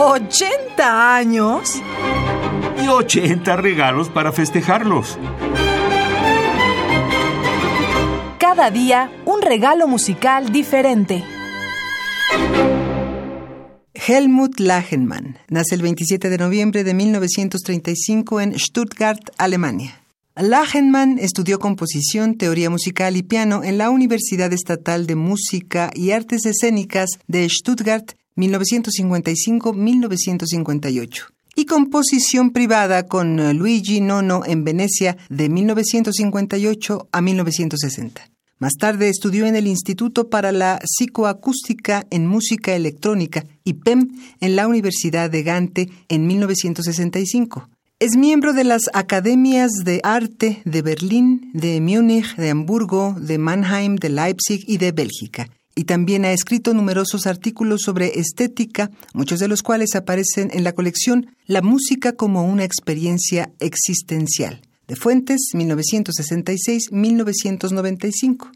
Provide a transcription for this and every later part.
¿80 años? Y 80 regalos para festejarlos. Cada día un regalo musical diferente. Helmut Lachenmann nace el 27 de noviembre de 1935 en Stuttgart, Alemania. Lachenmann estudió composición, teoría musical y piano en la Universidad Estatal de Música y Artes Escénicas de Stuttgart 1955-1958 y composición privada con Luigi Nono en Venecia de 1958 a 1960. Más tarde estudió en el Instituto para la Psicoacústica en Música Electrónica, IPEM, en la Universidad de Gante en 1965. Es miembro de las Academias de Arte de Berlín, de Múnich, de Hamburgo, de Mannheim, de Leipzig y de Bélgica. Y también ha escrito numerosos artículos sobre estética, muchos de los cuales aparecen en la colección La música como una experiencia existencial de Fuentes, 1966-1995.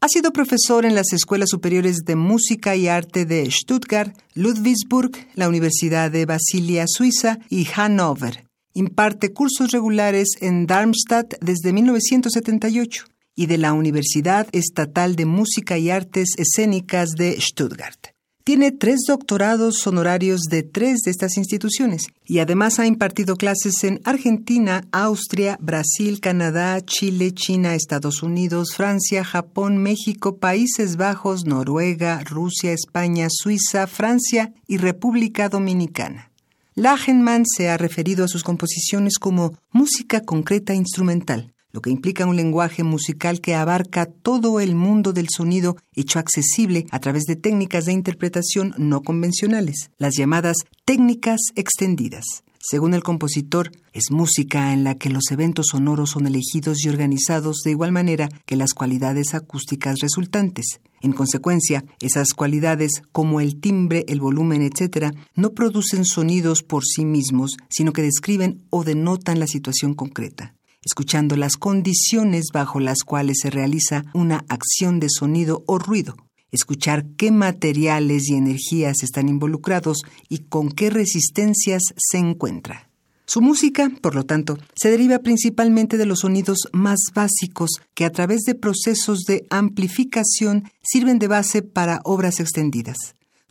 Ha sido profesor en las escuelas superiores de música y arte de Stuttgart, Ludwigsburg, la Universidad de Basilia, Suiza y Hannover. Imparte cursos regulares en Darmstadt desde 1978 y de la Universidad Estatal de Música y Artes Escénicas de Stuttgart. Tiene tres doctorados honorarios de tres de estas instituciones y además ha impartido clases en Argentina, Austria, Brasil, Canadá, Chile, China, Estados Unidos, Francia, Japón, México, Países Bajos, Noruega, Rusia, España, Suiza, Francia y República Dominicana. Lachenmann se ha referido a sus composiciones como música concreta instrumental, lo que implica un lenguaje musical que abarca todo el mundo del sonido hecho accesible a través de técnicas de interpretación no convencionales, las llamadas técnicas extendidas. Según el compositor, es música en la que los eventos sonoros son elegidos y organizados de igual manera que las cualidades acústicas resultantes. En consecuencia, esas cualidades, como el timbre, el volumen, etc., no producen sonidos por sí mismos, sino que describen o denotan la situación concreta escuchando las condiciones bajo las cuales se realiza una acción de sonido o ruido, escuchar qué materiales y energías están involucrados y con qué resistencias se encuentra. Su música, por lo tanto, se deriva principalmente de los sonidos más básicos que a través de procesos de amplificación sirven de base para obras extendidas.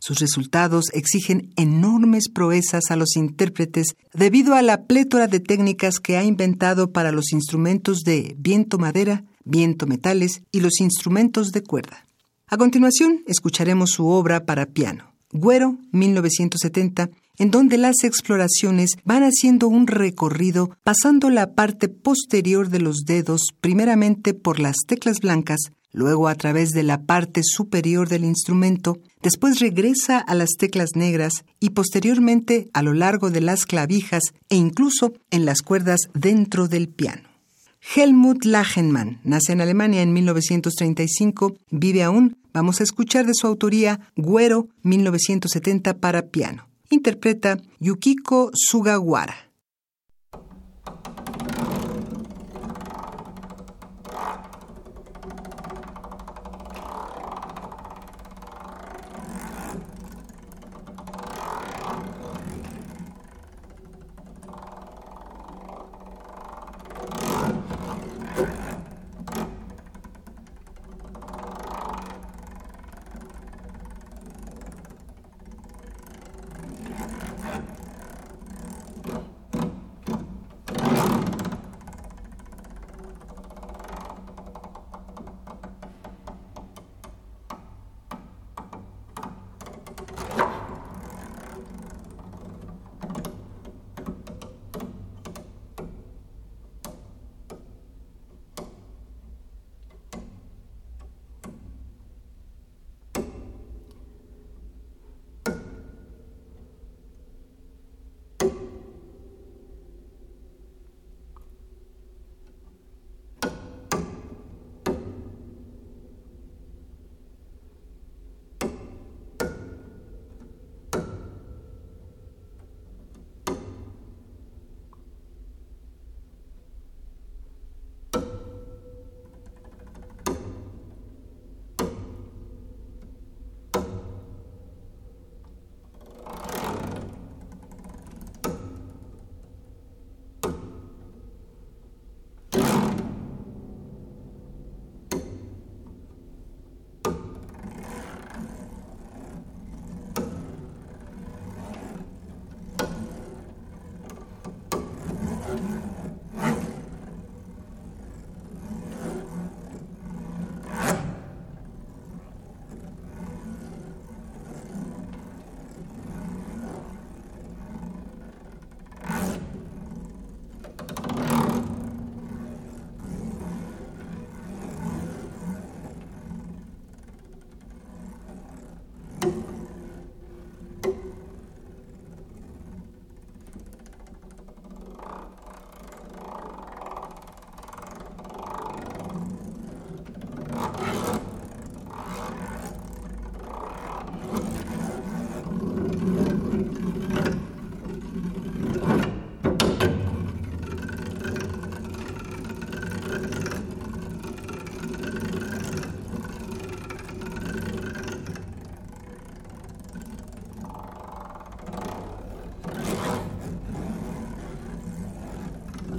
Sus resultados exigen enormes proezas a los intérpretes debido a la plétora de técnicas que ha inventado para los instrumentos de viento madera, viento metales y los instrumentos de cuerda. A continuación, escucharemos su obra para piano, Güero, 1970, en donde las exploraciones van haciendo un recorrido pasando la parte posterior de los dedos primeramente por las teclas blancas luego a través de la parte superior del instrumento, después regresa a las teclas negras y posteriormente a lo largo de las clavijas e incluso en las cuerdas dentro del piano. Helmut Lachenmann nace en Alemania en 1935, vive aún, vamos a escuchar de su autoría Güero 1970 para piano. Interpreta Yukiko Sugawara.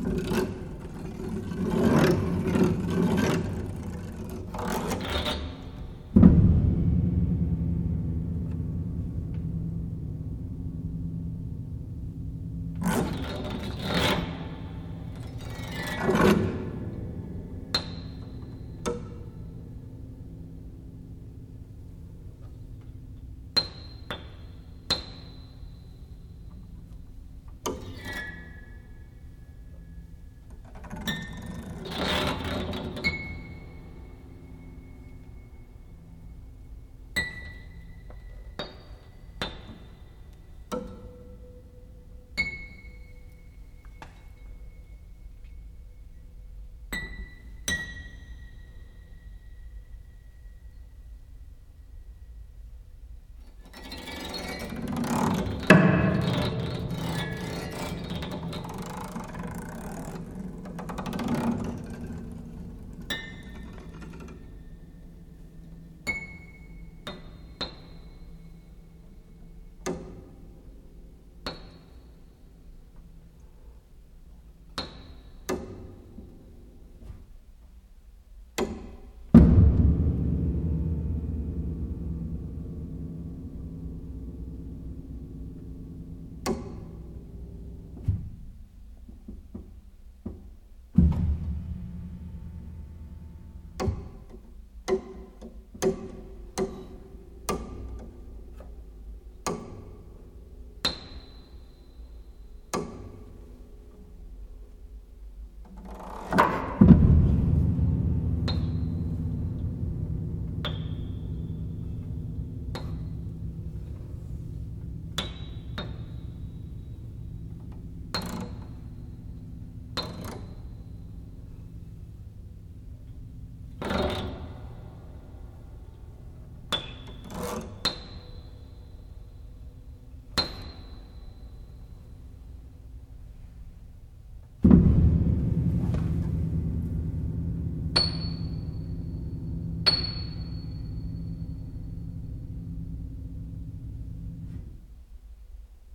you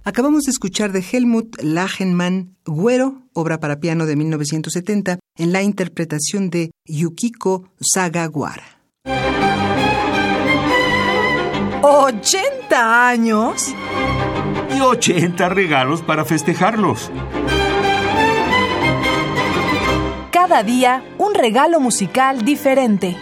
Acabamos de escuchar de Helmut Lachenmann Güero, obra para piano de 1970, en la interpretación de Yukiko Sagawara. ¿80 años? Y 80 regalos para festejarlos. Cada día un regalo musical diferente.